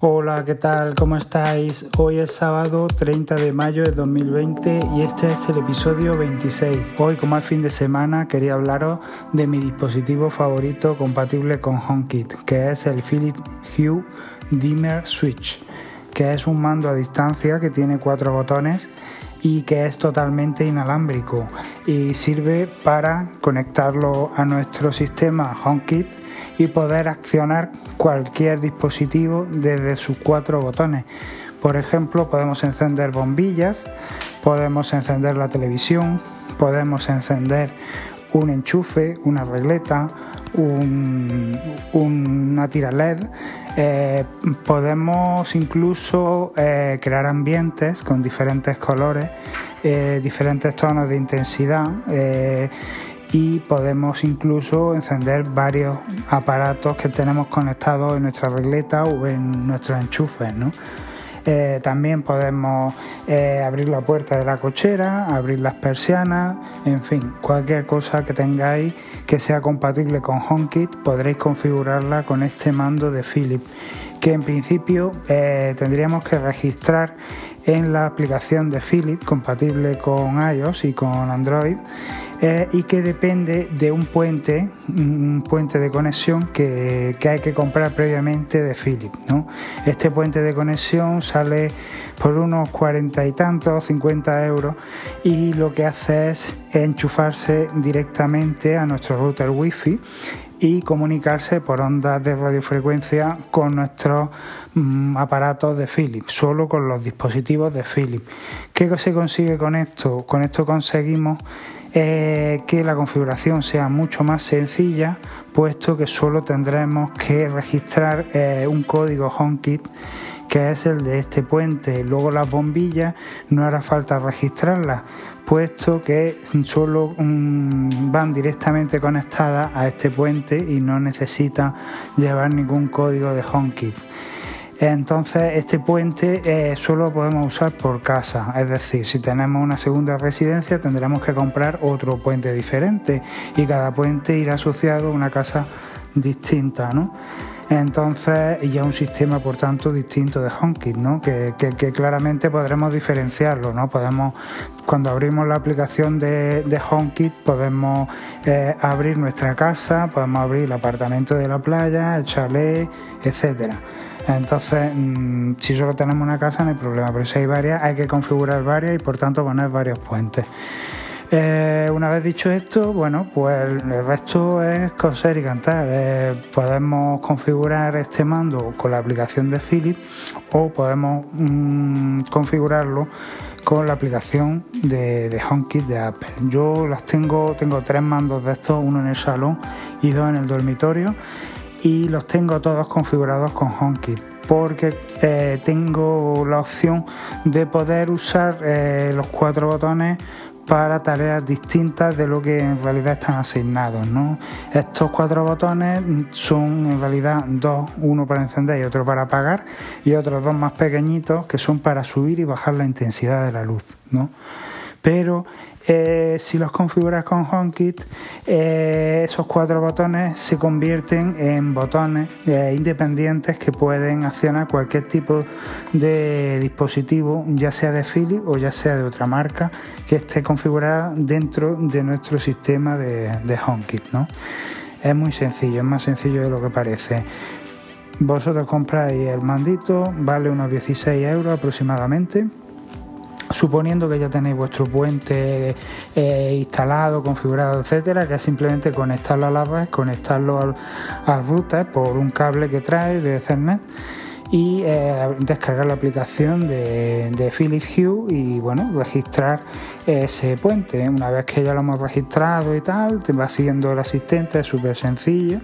Hola, ¿qué tal? ¿Cómo estáis? Hoy es sábado 30 de mayo de 2020 y este es el episodio 26. Hoy, como es fin de semana, quería hablaros de mi dispositivo favorito compatible con HomeKit, que es el Philips Hue Dimmer Switch, que es un mando a distancia que tiene cuatro botones y que es totalmente inalámbrico y sirve para conectarlo a nuestro sistema HomeKit y poder accionar cualquier dispositivo desde sus cuatro botones. Por ejemplo, podemos encender bombillas, podemos encender la televisión, podemos encender un enchufe, una regleta, una tira LED. Eh, podemos incluso eh, crear ambientes con diferentes colores, eh, diferentes tonos de intensidad y podemos incluso encender varios aparatos que tenemos conectados en nuestra regleta o en nuestros enchufes. Eh, también podemos eh, abrir la puerta de la cochera, abrir las persianas, en fin, cualquier cosa que tengáis que sea compatible con HomeKit podréis configurarla con este mando de Philips, que en principio eh, tendríamos que registrar en la aplicación de Philips compatible con iOS y con Android eh, y que depende de un puente, un puente de conexión que, hay que comprar previamente de Philips. ¿no? Este puente de conexión sale por unos cuarenta y tantos, 50 euros y lo que hace es enchufarse directamente a nuestro router Wi-Fi y comunicarse por ondas de radiofrecuencia con nuestros mm, aparatos de Philips, solo con los dispositivos de Philips. ¿Qué se consigue con esto? Con esto conseguimos que la configuración sea mucho más sencilla, puesto que solo tendremos que registrar eh, un código HomeKit que es el de este puente. Luego las bombillas no hará falta registrarlas, puesto que solo mm, van directamente conectadas a este puente y no necesitan llevar ningún código de HomeKit. Entonces, este puente eh, solo lo podemos usar por casa, es decir, si tenemos una segunda residencia tendremos que comprar otro puente diferente y cada puente irá asociado a una casa distinta, ¿no? Entonces, ya un sistema, por tanto, distinto de HomeKit, ¿no? Que, claramente podremos diferenciarlo, ¿no? Podemos, cuando abrimos la aplicación de, de HomeKit, podemos eh, abrir nuestra casa, podemos abrir el apartamento de la playa, el chalet, etcétera. Entonces, mm, si solo tenemos una casa no hay problema, pero si hay varias hay que configurar varias y por tanto poner varios puentes. Eh, una vez dicho esto, bueno, pues el resto es coser y cantar. Eh, podemos configurar este mando con la aplicación de Philips o podemos mm, configurarlo con la aplicación de, de, HomeKit de Apple. Yo las tengo, tengo tres mandos de estos, uno en el salón y dos en el dormitorio y los tengo todos configurados con HomeKit porque eh, tengo la opción de poder usar eh, los cuatro botones para tareas distintas de lo que en realidad están asignados. Estos cuatro botones son en realidad dos, uno para encender y otro para apagar, y otros dos más pequeñitos que son para subir y bajar la intensidad de la luz. ¿no? Pero eh, si los configuras con HomeKit, eh, esos cuatro botones se convierten en botones eh, independientes que pueden accionar cualquier tipo de dispositivo, ya sea de Philips o ya sea de otra marca, que esté configurada dentro de nuestro sistema de, de HomeKit. ¿no? Es muy sencillo, es más sencillo de lo que parece. Vosotros compráis el mandito, vale unos 16 euros aproximadamente suponiendo que ya tenéis vuestro puente eh, instalado, configurado, etcétera, que es simplemente conectarlo a la red, conectarlo al, router por un cable que trae de Ethernet y eh, descargar la aplicación de, de, Philips Hue y bueno, registrar ese puente. Una vez que ya lo hemos registrado y tal, te va siguiendo el asistente, es súper sencillo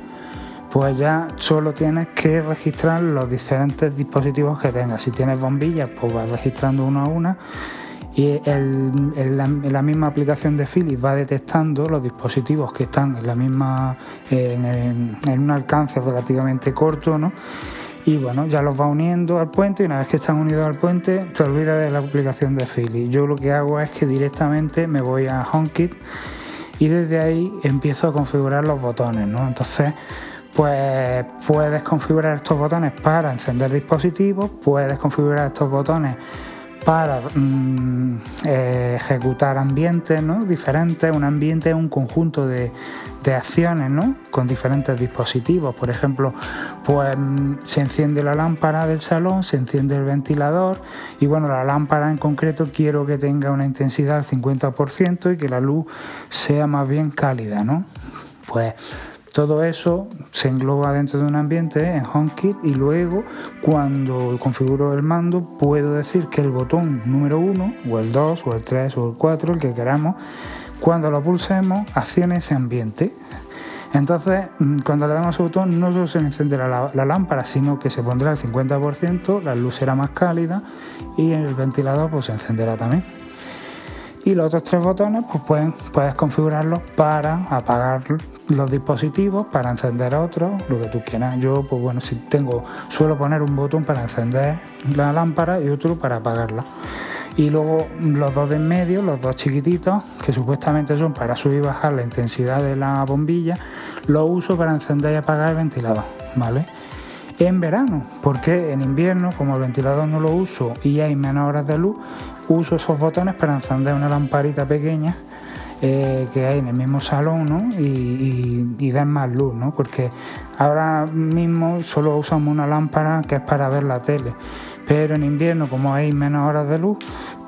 pues ya solo tienes que registrar los diferentes dispositivos que tengas. Si tienes bombillas, pues vas registrando uno a una y el, la, misma aplicación de Philips va detectando los dispositivos que están en la misma en, un alcance relativamente corto, ¿no? Y bueno, ya los va uniendo al puente y una vez que están unidos al puente, te olvidas de la aplicación de Philips. Yo lo que hago es que directamente me voy a HomeKit y desde ahí empiezo a configurar los botones, ¿no? Entonces pues puedes configurar estos botones para encender dispositivos, puedes configurar estos botones para mm, eh, ejecutar ambientes ¿no? diferentes. Un ambiente es un conjunto de, acciones ¿no? con diferentes dispositivos. Por ejemplo, pues mm, se enciende la lámpara del salón, se enciende el ventilador y bueno, la lámpara en concreto quiero que tenga una intensidad del 50% y que la luz sea más bien cálida. ¿no? Pues todo eso se engloba dentro de un ambiente en HomeKit y luego cuando configuro el mando puedo decir que el botón número 1 o el 2 o el 3 o el 4, el que queramos, cuando lo pulsemos accione ese ambiente. Entonces, mm, cuando le damos al botón, no solo se encenderá la, lámpara, sino que se pondrá el 50%, la luz será más cálida y el ventilador pues, se encenderá también y los otros tres botones pues pueden, puedes configurarlos para apagar los dispositivos, para encender otros, lo que tú quieras. Yo pues bueno, si tengo, suelo poner un botón para encender la lámpara y otro para apagarla. Y luego los dos de en medio, los dos chiquititos, que supuestamente son para subir y bajar la intensidad de la bombilla, los uso para encender y apagar el ventilador, ¿vale? en verano, porque en invierno, como el ventilador no lo uso y hay menos horas de luz, uso esos botones para encender una lamparita pequeña eh, que hay en el mismo salón ¿no? y, y, dan más luz, ¿no? porque ahora mismo solo usamos una lámpara que es para ver la tele, pero en invierno como hay menos horas de luz,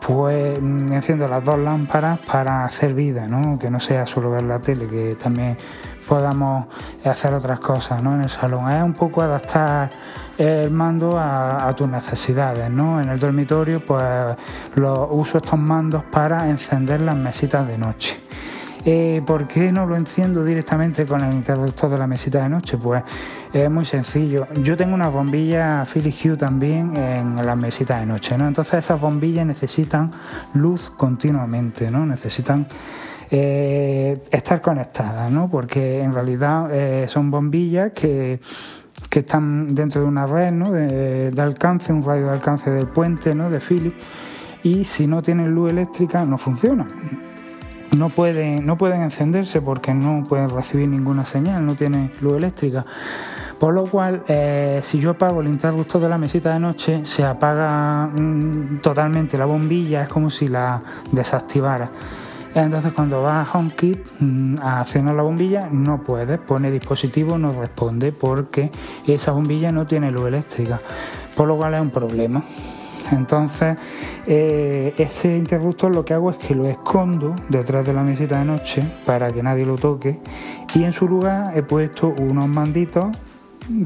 pues enciendo las dos lámparas para hacer vida, ¿no? que no sea solo ver la tele, que también podamos hacer otras cosas ¿no? en el salón. Es un poco adaptar el mando a, tus necesidades. ¿no? En el dormitorio pues lo, uso estos mandos para encender las mesitas de noche. Eh, ¿Por qué no lo enciendo directamente con el interruptor de la mesita de noche? Pues es muy sencillo. Yo tengo una bombilla Philips Hue también en las mesitas de noche, ¿no? Entonces esas bombillas necesitan luz continuamente, ¿no? Necesitan eh, estar conectadas, ¿no? Porque en realidad eh, son bombillas que, están dentro de una red ¿no? de, alcance, un radio de alcance del puente ¿no? de Philips, y si no tienen luz eléctrica no funcionan. No pueden, no pueden encenderse porque no pueden recibir ninguna señal, no tienen luz eléctrica. Por lo cual, eh, si yo apago el interruptor de la mesita de noche, se apaga mm, totalmente la bombilla, es como si la desactivara. Entonces cuando vas a HomeKit mm, a accionar la bombilla no puedes, pone dispositivo, no responde porque esa bombilla no tiene luz eléctrica, por lo cual es un problema. Entonces, eh, ese interruptor lo que hago es que lo escondo detrás de la mesita de noche para que nadie lo toque y en su lugar he puesto unos manditos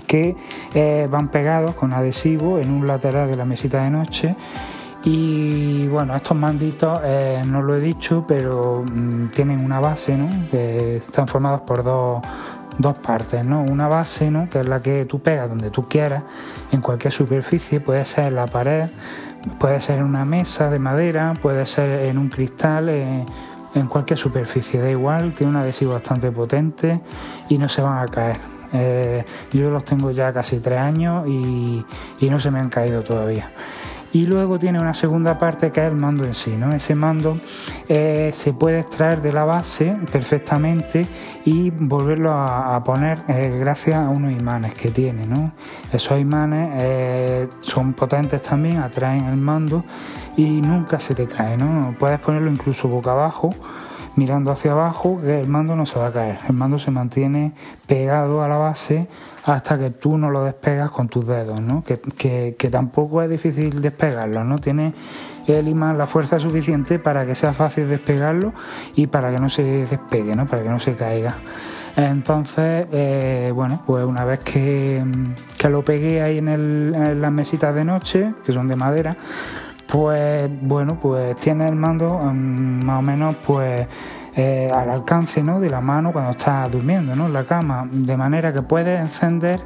que eh, van pegados con adhesivo en un lateral de la mesita de noche y bueno, estos manditos eh, no lo he dicho, pero mm, tienen una base, ¿no? Que están formados por dos, partes, ¿no? Una base, ¿no? Que es la que tú pegas donde tú quieras, en cualquier superficie, puede ser en la pared, puede ser en una mesa de madera, puede ser en un cristal, eh, en cualquier superficie, da igual, tiene un adhesivo bastante potente y no se van a caer. Eh, yo los tengo ya casi tres años y no se me han caído todavía y luego tiene una segunda parte que es el mando en sí. ¿no? Ese mando eh, se puede extraer de la base perfectamente y volverlo a, poner eh, gracias a unos imanes que tiene. ¿no? Esos imanes eh, son potentes también, atraen el mando y nunca se te cae. ¿no? Puedes ponerlo incluso boca abajo mirando hacia abajo, que el mando no se va a caer. El mando se mantiene pegado a la base hasta que tú no lo despegas con tus dedos, ¿no? Que, tampoco es difícil despegarlo, ¿no? Tiene el imán la fuerza suficiente para que sea fácil despegarlo y para que no se despegue, ¿no? Para que no se caiga. Entonces, eh, bueno, pues una vez que, lo pegué ahí en, en las mesitas de noche, que son de madera, pues bueno, pues tiene el mando mm, más o menos pues eh, al alcance ¿no? de la mano cuando estás durmiendo ¿no? en la cama, de manera que puedes encender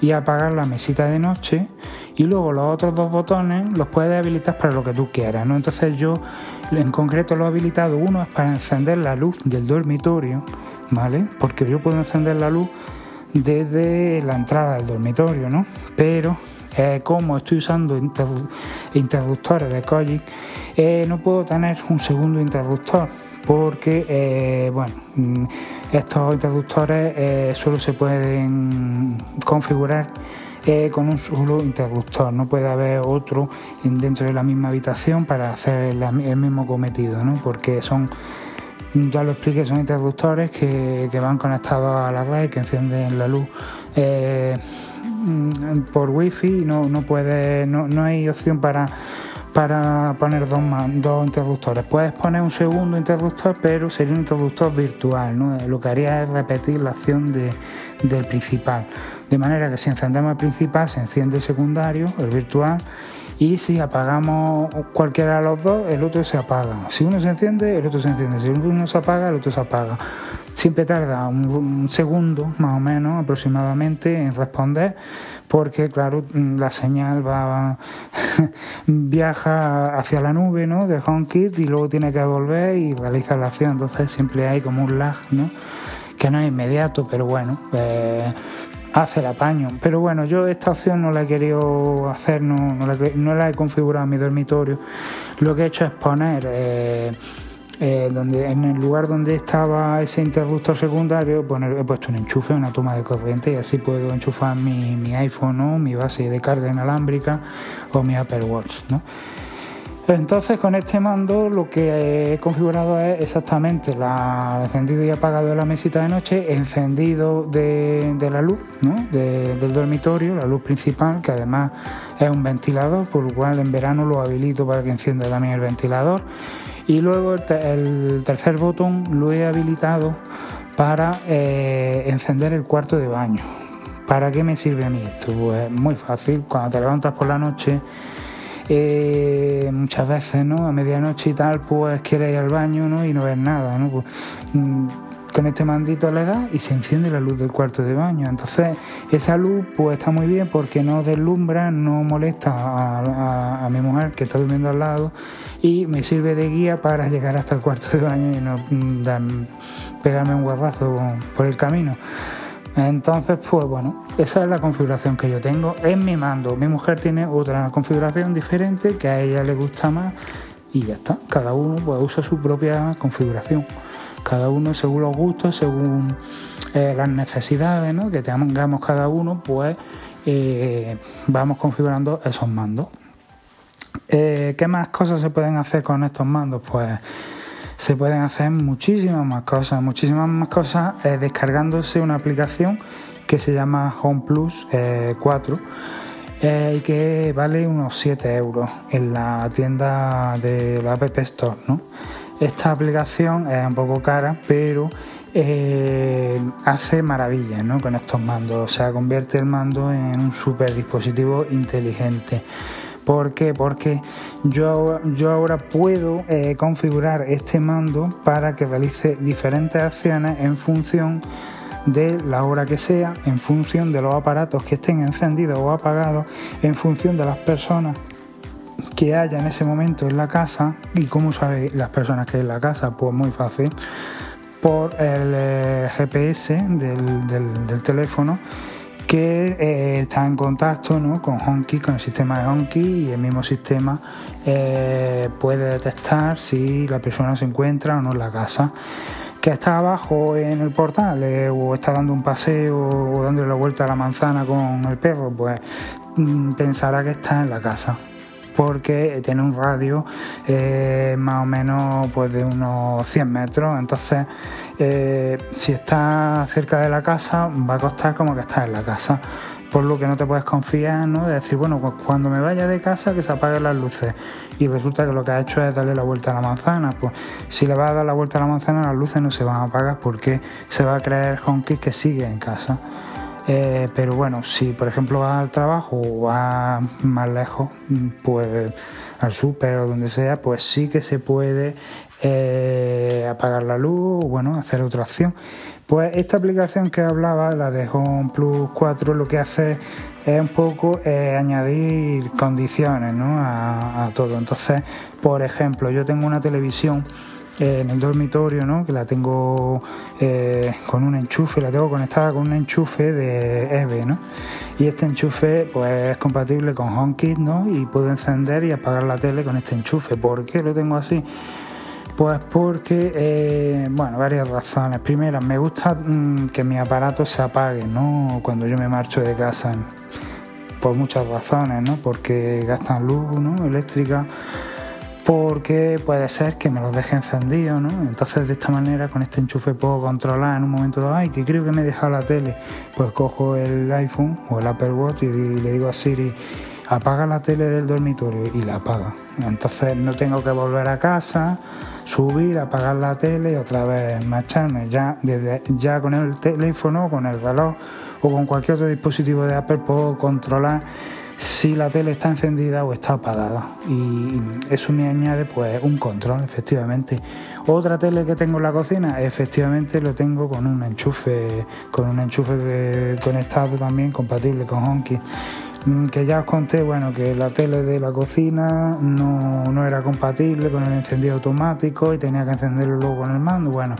y apagar la mesita de noche y luego los otros dos botones los puedes habilitar para lo que tú quieras. ¿no? Entonces yo en concreto lo he habilitado, uno es para encender la luz del dormitorio, ¿vale? Porque yo puedo encender la luz desde la entrada del dormitorio, ¿no? Pero eh, como estoy usando interruptores de Kojic, eh, no puedo tener un segundo interruptor porque eh, bueno, mm, estos interruptores eh, solo se pueden configurar con un solo interruptor, no puede haber otro dentro de la misma habitación para hacer el mismo cometido, ¿no? porque son ya lo expliqué, son interruptores que, van conectados a la red, que encienden la luz por wifi, no, no, puede, no, no hay opción para para poner dos, dos interruptores. Puedes poner un segundo interruptor, pero sería un interruptor virtual. ¿no? Lo que haría es repetir la acción del principal. De manera que si encendemos el principal, se enciende el secundario, el virtual, y si apagamos cualquiera de los dos, el otro se apaga. Si uno se enciende, el otro se enciende. Si uno se apaga, el otro se apaga. Siempre tarda un segundo, más o menos, aproximadamente, en responder porque claro, la señal va viaja hacia la nube ¿no? de HomeKit y luego tiene que volver y realizar la acción, entonces siempre hay como un lag, ¿no? que no es inmediato, pero bueno, eh, hace el apaño. Pero bueno, yo esta opción no la he querido hacer, no, no, la, he configurado en mi dormitorio. Lo que he hecho es poner... Eh, eh, donde en el lugar donde estaba ese interruptor secundario poner, he puesto un enchufe, una toma de corriente y así puedo enchufar mi, mi iPhone, ¿no? mi base de carga inalámbrica o mi Apple Watch. ¿no? Entonces con este mando lo que he configurado es exactamente la encendido y apagado de la mesita de noche, encendido de, la luz del dormitorio, la luz principal, que además es un ventilador, por lo cual en verano lo habilito para que encienda también el ventilador. Y luego el, tercer botón lo he habilitado para eh, encender el cuarto de baño. ¿Para qué me sirve a mí esto? Pues muy fácil, cuando te levantas por la noche muchas veces, ¿no? A medianoche y tal, pues quieres ir al baño, ¿no? Y no ves nada, ¿no? Pues, mm, con este mandito le das y se enciende la luz del cuarto de baño. Entonces, esa luz, pues está muy bien porque no deslumbra, no molesta a, mi mujer que está durmiendo al lado y me sirve de guía para llegar hasta el cuarto de baño y no mm, pegarme un guarrazo por el camino. Entonces, pues bueno, esa es la configuración que yo tengo en mi mando. Mi mujer tiene otra configuración diferente que a ella le gusta más y ya está. Cada uno pues, usa su propia configuración. Cada uno según los gustos, según eh, las necesidades ¿no? que tengamos cada uno, pues eh, vamos configurando esos mandos. Eh, ¿Qué más cosas se pueden hacer con estos mandos? Pues se pueden hacer muchísimas más cosas, muchísimas más cosas eh, descargándose una aplicación que se llama Home Plus 4 eh, eh, y que vale unos 7 euros en la tienda de la App Store. Esta aplicación es un poco cara, pero hace maravillas con estos mandos, o sea, convierte el mando en un super dispositivo inteligente. ¿Por qué? Porque yo, yo ahora puedo eh, configurar este mando para que realice diferentes acciones en función de la hora que sea, en función de los aparatos que estén encendidos o apagados, en función de las personas que haya en ese momento en la casa. ¿Y cómo sabe las personas que hay en la casa? Pues muy fácil. Por el eh, GPS del teléfono que eh, está en contacto con Honky, con el sistema de Honky y el mismo sistema eh, puede detectar si la persona se encuentra o no en la casa. Que está abajo en el portal eh, o está dando un paseo o dándole la vuelta a la manzana con el perro, pues mm, pensará que está en la casa porque tiene un radio eh, más o menos pues de unos 100 metros, entonces eh, si está cerca de la casa va a costar como que está en la casa por lo que no te puedes confiar, ¿no? De decir, bueno, cuando me vaya de casa que se apaguen las luces. Y resulta que lo que ha hecho es darle la vuelta a la manzana. Pues si le vas a dar la vuelta a la manzana, las luces no se van a apagar porque se va a creer Honky que sigue en casa. Eh, pero bueno, si por ejemplo vas al trabajo o vas más lejos, pues al súper o donde sea, pues sí que se puede eh, apagar la luz o bueno, hacer otra acción. Pues esta aplicación que hablaba, la de Home Plus 4, lo que hace es un poco eh, añadir condiciones a todo. Entonces, por ejemplo, yo tengo una televisión en el dormitorio, ¿no? que la tengo eh, con un enchufe, la tengo conectada con un enchufe de EVE, ¿no? y este enchufe pues es compatible con HomeKit ¿no? y puedo encender y apagar la tele con este enchufe. ¿Por qué lo tengo así? Pues porque, eh, bueno, varias razones. Primera, me gusta mm, que mi aparato se apague, ¿no? Cuando yo me marcho de casa, por muchas razones, ¿no? Porque gastan luz, ¿no? Eléctrica porque puede ser que me los deje encendidos, ¿no? Entonces de esta manera con este enchufe puedo controlar en un momento dado, ay, que creo que me he dejado la tele, pues cojo el iPhone o el Apple Watch y le digo a Siri, apaga la tele del dormitorio y la apaga. Entonces no tengo que volver a casa, subir, apagar la tele y otra vez marcharme. Ya, ya con el teléfono, con el reloj o con cualquier otro dispositivo de Apple puedo controlar si la tele está encendida o está apagada. Y eso me añade pues un control efectivamente. Otra tele que tengo en la cocina efectivamente lo tengo con un enchufe con un enchufe conectado también compatible con Honky. Mm, que ya os conté bueno que la tele de la cocina no, no era compatible con el encendido automático y tenía que encenderlo luego con el mando. Bueno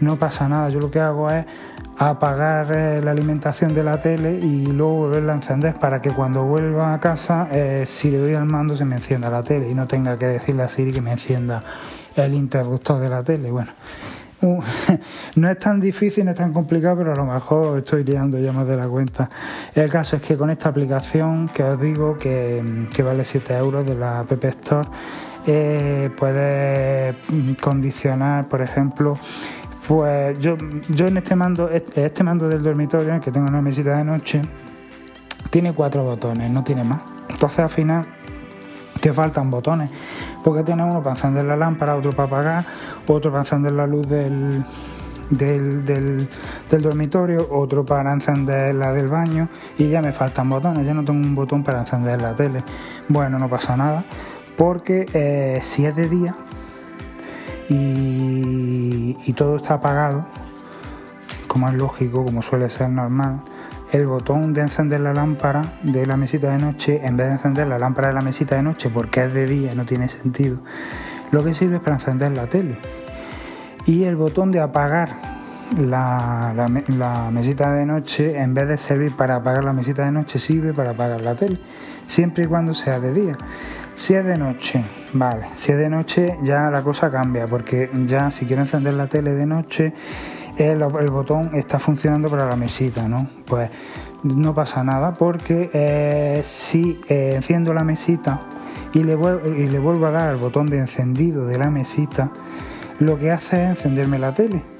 no pasa nada yo lo que hago es apagar eh, la alimentación de la tele y luego volverla a encender para que cuando vuelva a casa, eh, si le doy al mando, se me encienda la tele y no tenga que decirle a Siri que me encienda el interruptor de la tele. Bueno, no es tan difícil, no es tan complicado, pero a lo mejor estoy liando ya más de la cuenta. El caso es que con esta aplicación que os digo que, vale 7 euros de la App Store, eh, puedes condicionar, por ejemplo, pues yo, yo en este mando, este, mando del dormitorio, que tengo una mesita de noche, tiene cuatro botones, no tiene más. Entonces al final te faltan botones, porque tiene uno para encender la lámpara, otro para apagar, otro para encender la luz del, del, del, dormitorio, otro para encender la del baño y ya me faltan botones, ya no tengo un botón para encender la tele. Bueno, no pasa nada, porque eh, si es de día, y, todo está apagado, como es lógico, como suele ser normal, el botón de encender la lámpara de la mesita de noche, en vez de encender la lámpara de la mesita de noche porque es de día, no tiene sentido, lo que sirve es para encender la tele. Y el botón de apagar la, la, mesita de noche, en vez de servir para apagar la mesita de noche, sirve para apagar la tele, siempre y cuando sea de día. Si es de noche, vale, si es de noche ya la cosa cambia, porque ya si quiero encender la tele de noche, el, botón está funcionando para la mesita, ¿no? Pues no pasa nada, porque eh, si eh, enciendo la mesita y le, y le vuelvo a dar al botón de encendido de la mesita, lo que hace es encenderme la tele.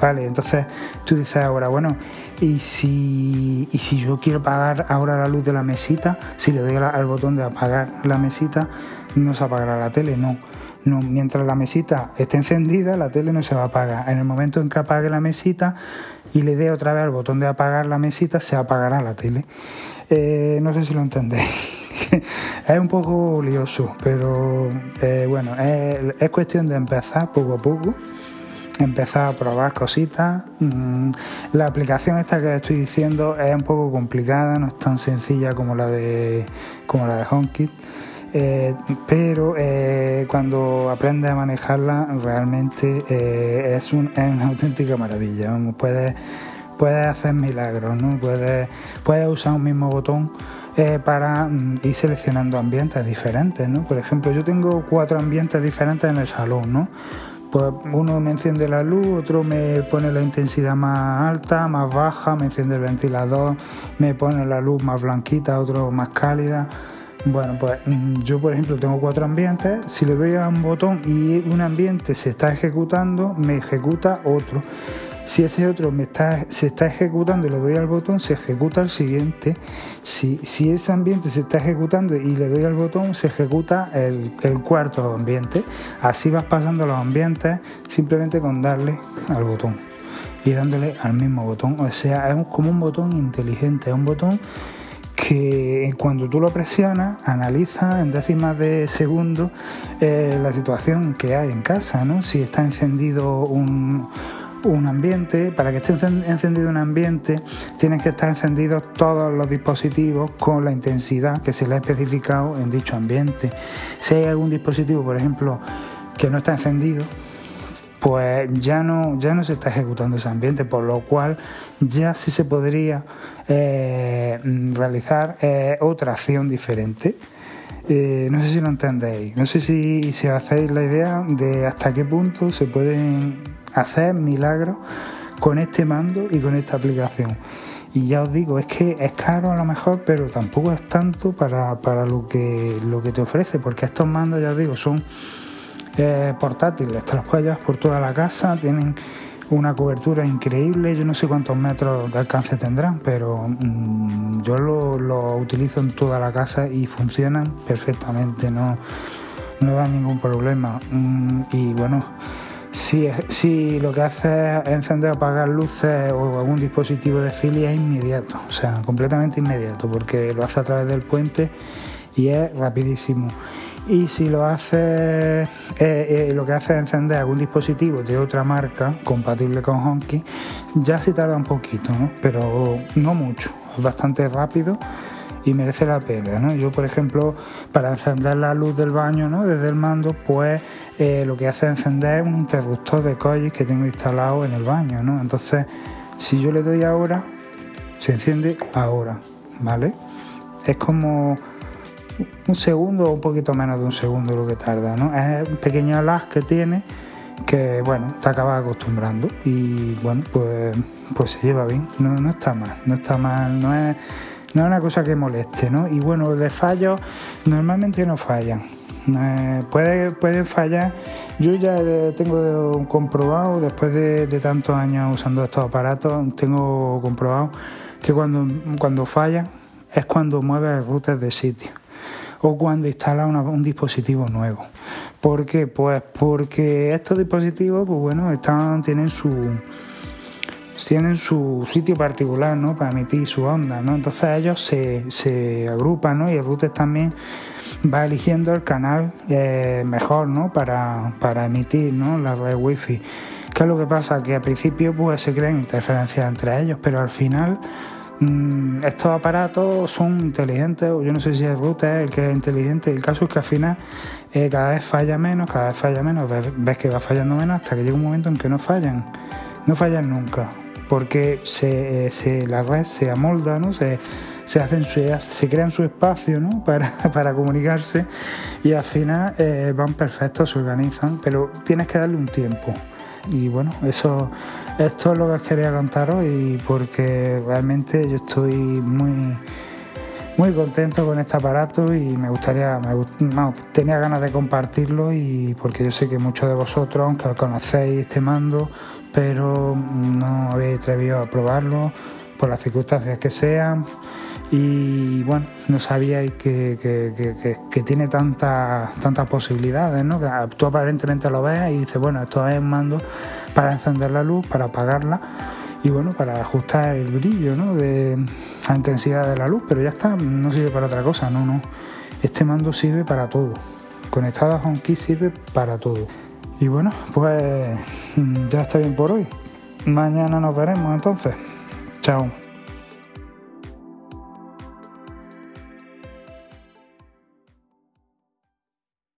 Vale, entonces tú dices ahora, bueno, y si, y si yo quiero apagar ahora la luz de la mesita, si le doy al botón de apagar la mesita, no se apagará la tele, no. No, mientras la mesita esté encendida, la tele no se va a apagar. En el momento en que apague la mesita y le dé otra vez al botón de apagar la mesita, se apagará la tele. Eh, no sé si lo entendéis. es un poco lioso, pero eh, bueno, es cuestión de empezar poco a poco empezar a probar cositas. Mm, la aplicación esta que estoy diciendo es un poco complicada, no es tan sencilla como la de como la de HomeKit. Eh, pero eh, cuando aprendes a manejarla realmente eh, es, una auténtica maravilla. Puedes, puedes hacer milagros, ¿no? puedes, puedes usar un mismo botón para mm, ir seleccionando ambientes diferentes. ¿no? Por ejemplo, yo tengo cuatro ambientes diferentes en el salón. ¿no? Pues uno me enciende la luz, otro me pone la intensidad más alta, más baja, me enciende el ventilador, me pone la luz más blanquita, otro más cálida. Bueno, pues mm, yo por ejemplo tengo cuatro ambientes, si le doy a un botón y un ambiente se está ejecutando, me ejecuta otro. Si ese otro me está, se está ejecutando y le doy al botón, se ejecuta el siguiente. Si, si ese ambiente se está ejecutando y le doy al botón, se ejecuta el, cuarto ambiente. Así vas pasando los ambientes simplemente con darle al botón y dándole al mismo botón. O sea, es como un botón inteligente, es un botón que cuando tú lo presionas analiza en décimas de segundo eh, la situación que hay en casa, ¿no? Si está encendido un, un ambiente, para que esté encendido un ambiente, tienen que estar encendidos todos los dispositivos con la intensidad que se le ha especificado en dicho ambiente. Si hay algún dispositivo, por ejemplo, que no está encendido, pues ya no, ya no se está ejecutando ese ambiente, por lo cual ya sí se podría eh, realizar eh, otra acción diferente. Eh, no sé si lo entendéis, no sé si, si hacéis la idea de hasta qué punto se pueden hacer milagros con este mando y con esta aplicación. Y ya os digo, es que es caro a lo mejor, pero tampoco es tanto para, lo, que, lo que te ofrece, porque estos mandos, ya os digo, son eh, portátiles, te los puedes llevar por toda la casa, tienen una cobertura increíble, yo no sé cuántos metros de alcance tendrán, pero mm, yo lo, utilizo en toda la casa y funcionan perfectamente, no, no da ningún problema. Mm, y bueno, si, si lo que hace es encender o apagar luces o algún dispositivo de filia es inmediato, o sea, completamente inmediato, porque lo hace a través del puente y es rapidísimo. Y si lo hace, eh, eh, lo que hace es encender algún dispositivo de otra marca compatible con Honky, ya sí tarda un poquito, ¿no? pero no mucho, es bastante rápido y merece la pena. ¿no? Yo, por ejemplo, para encender la luz del baño ¿no? desde el mando, pues eh, lo que hace es encender un interruptor de Cois que tengo instalado en el baño. ¿no? Entonces, si yo le doy ahora, se enciende ahora, ¿vale? Es como un segundo o un poquito menos de un segundo lo que tarda, ¿no? Es un pequeño lag que tiene que, bueno, te acabas acostumbrando y, bueno, pues, pues se lleva bien, no, está mal, no está mal, no es no es una cosa que moleste, ¿no? Y bueno, de fallos normalmente no fallan. Eh, puede, pueden fallar. Yo ya tengo comprobado, después de, tantos años usando estos aparatos, tengo comprobado que cuando, cuando fallan es cuando mueve el router de sitio o cuando instala un dispositivo nuevo. ¿Por qué? Pues porque estos dispositivos, pues bueno, están, tienen su tienen su sitio particular ¿no? para emitir su onda, ¿no? Entonces ellos se, se agrupan ¿no? y el router también va eligiendo el canal eh, mejor ¿no? para, para emitir ¿no? la red wifi. ¿Qué es lo que pasa? Que al principio pues, se crean interferencias entre ellos, pero al final mm, estos aparatos son inteligentes, yo no sé si el router es el que es inteligente, el caso es que al final eh, cada vez falla menos, cada vez falla menos, ves que va fallando menos hasta que llega un momento en que no fallan, no fallan nunca porque se, la red se amolda, ¿no? se, se, hacen se crean su espacio ¿no? para, para comunicarse y al final eh, van perfectos, se organizan, pero tienes que darle un tiempo. Y bueno, eso esto es lo que os quería contaros y porque realmente yo estoy muy muy contento con este aparato y me gustaría, me, tenía ganas de compartirlo y porque yo sé que muchos de vosotros, aunque conocéis este mando, pero no habéis atrevido a probarlo por las circunstancias que sean y bueno, no sabíais que, que, tiene tantas tantas posibilidades, ¿no? Tú aparentemente lo ves y dices, bueno, esto es un mando para encender la luz, para apagarla y bueno, para ajustar el brillo, ¿no? De la intensidad de la luz, pero ya está, no sirve para otra cosa, no, no. Este mando sirve para todo. Conectado a HomeKey sirve para todo. Y bueno, pues ya está bien por hoy. Mañana nos veremos entonces. Chao.